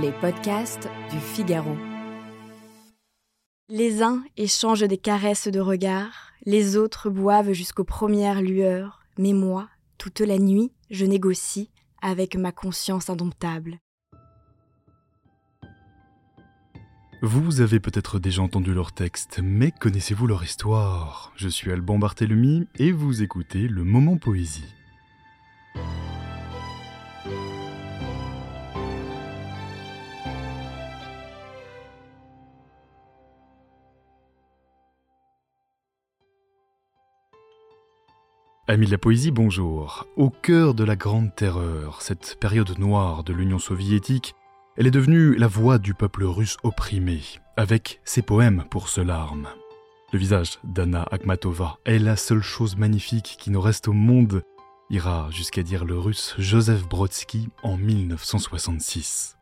les podcasts du Figaro. Les uns échangent des caresses de regard, les autres boivent jusqu'aux premières lueurs, mais moi, toute la nuit, je négocie avec ma conscience indomptable. Vous avez peut-être déjà entendu leur texte, mais connaissez-vous leur histoire? Je suis Alban Barthélemy et vous écoutez le Moment Poésie. Amis de la poésie, bonjour. Au cœur de la Grande Terreur, cette période noire de l'Union soviétique, elle est devenue la voix du peuple russe opprimé, avec ses poèmes pour seule arme. Le visage d'Anna Akhmatova est la seule chose magnifique qui nous reste au monde, ira jusqu'à dire le russe Joseph Brodsky en 1966.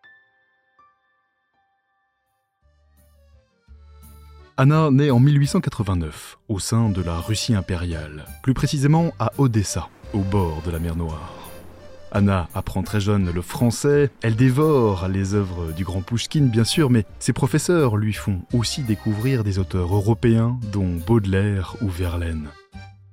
Anna naît en 1889 au sein de la Russie impériale, plus précisément à Odessa, au bord de la mer Noire. Anna apprend très jeune le français, elle dévore les œuvres du grand Pouchkine bien sûr, mais ses professeurs lui font aussi découvrir des auteurs européens dont Baudelaire ou Verlaine.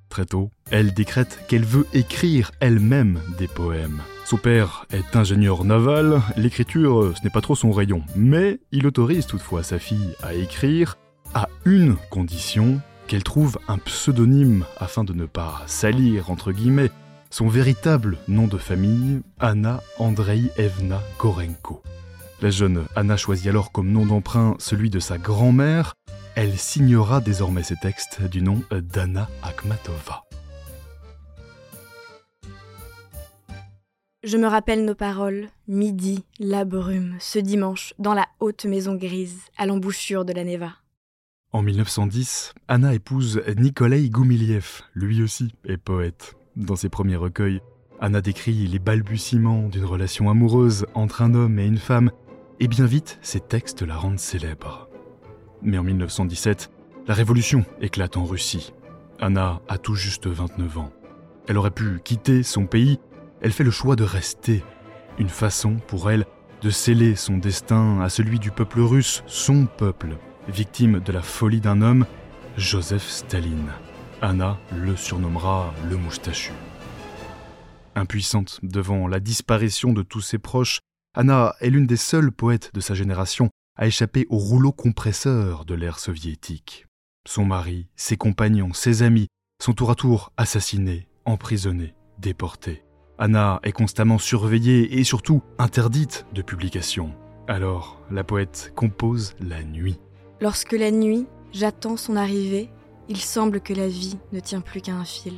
Très tôt, elle décrète qu'elle veut écrire elle-même des poèmes. Son père est ingénieur naval, l'écriture ce n'est pas trop son rayon, mais il autorise toutefois sa fille à écrire à une condition, qu'elle trouve un pseudonyme afin de ne pas salir, entre guillemets, son véritable nom de famille, Anna Evna Gorenko. La jeune Anna choisit alors comme nom d'emprunt celui de sa grand-mère. Elle signera désormais ses textes du nom d'Anna Akhmatova. Je me rappelle nos paroles, midi, la brume, ce dimanche, dans la haute maison grise, à l'embouchure de la Neva. En 1910, Anna épouse Nikolai Goumiliev, lui aussi est poète. Dans ses premiers recueils, Anna décrit les balbutiements d'une relation amoureuse entre un homme et une femme, et bien vite, ses textes la rendent célèbre. Mais en 1917, la révolution éclate en Russie. Anna a tout juste 29 ans. Elle aurait pu quitter son pays, elle fait le choix de rester. Une façon pour elle de sceller son destin à celui du peuple russe, son peuple, victime de la folie d'un homme, Joseph Staline. Anna le surnommera le moustachu. Impuissante devant la disparition de tous ses proches, Anna est l'une des seules poètes de sa génération à échapper au rouleau compresseur de l'ère soviétique. Son mari, ses compagnons, ses amis sont tour à tour assassinés, emprisonnés, déportés. Anna est constamment surveillée et surtout interdite de publication. Alors, la poète compose la nuit. Lorsque la nuit, j'attends son arrivée, il semble que la vie ne tient plus qu'à un fil.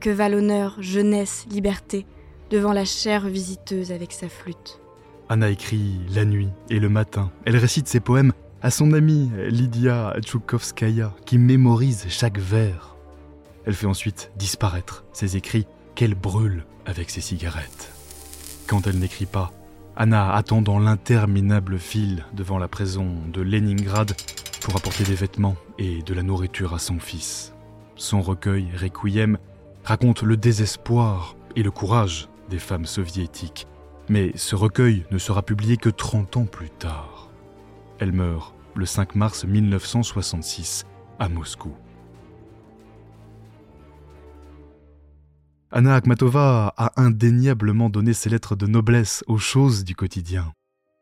Que va l'honneur, jeunesse, liberté devant la chère visiteuse avec sa flûte Anna écrit la nuit et le matin. Elle récite ses poèmes à son amie Lydia Tchoukovskaya qui mémorise chaque vers. Elle fait ensuite disparaître ses écrits qu'elle brûle avec ses cigarettes. Quand elle n'écrit pas, Anna attend dans l'interminable file devant la prison de Leningrad pour apporter des vêtements et de la nourriture à son fils. Son recueil Requiem raconte le désespoir et le courage des femmes soviétiques. Mais ce recueil ne sera publié que 30 ans plus tard. Elle meurt le 5 mars 1966 à Moscou. Anna Akhmatova a indéniablement donné ses lettres de noblesse aux choses du quotidien.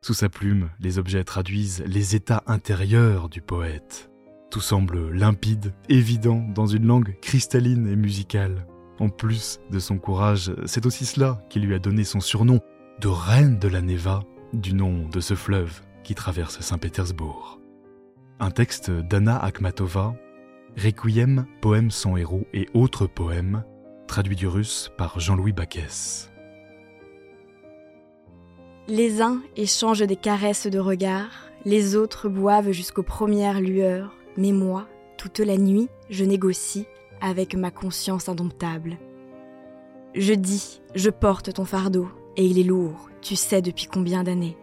Sous sa plume, les objets traduisent les états intérieurs du poète. Tout semble limpide, évident, dans une langue cristalline et musicale. En plus de son courage, c'est aussi cela qui lui a donné son surnom de Reine de la Neva, du nom de ce fleuve qui traverse Saint-Pétersbourg. Un texte d'Anna Akhmatova, Requiem, poème sans héros et autres poèmes, traduit du russe par Jean-Louis Baquès. Les uns échangent des caresses de regard, les autres boivent jusqu'aux premières lueurs, mais moi, toute la nuit, je négocie avec ma conscience indomptable. Je dis, je porte ton fardeau, et il est lourd, tu sais depuis combien d'années.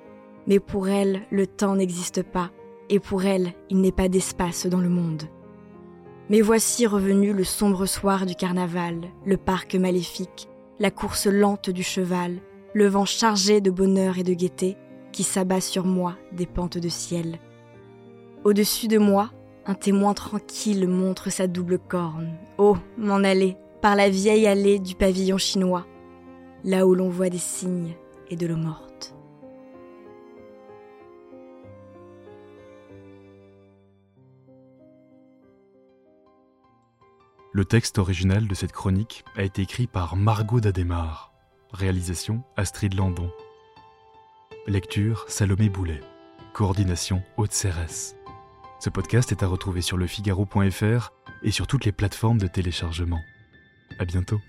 Mais pour elle, le temps n'existe pas, et pour elle, il n'est pas d'espace dans le monde. Mais voici revenu le sombre soir du carnaval, le parc maléfique, la course lente du cheval, le vent chargé de bonheur et de gaieté, qui s'abat sur moi des pentes de ciel. Au-dessus de moi, un témoin tranquille montre sa double corne. Oh, m'en aller, par la vieille allée du pavillon chinois, là où l'on voit des cygnes et de l'eau morte. Le texte original de cette chronique a été écrit par Margot Dademar. Réalisation Astrid Landon. Lecture Salomé Boulet. Coordination Haute Cérès. Ce podcast est à retrouver sur lefigaro.fr et sur toutes les plateformes de téléchargement. À bientôt.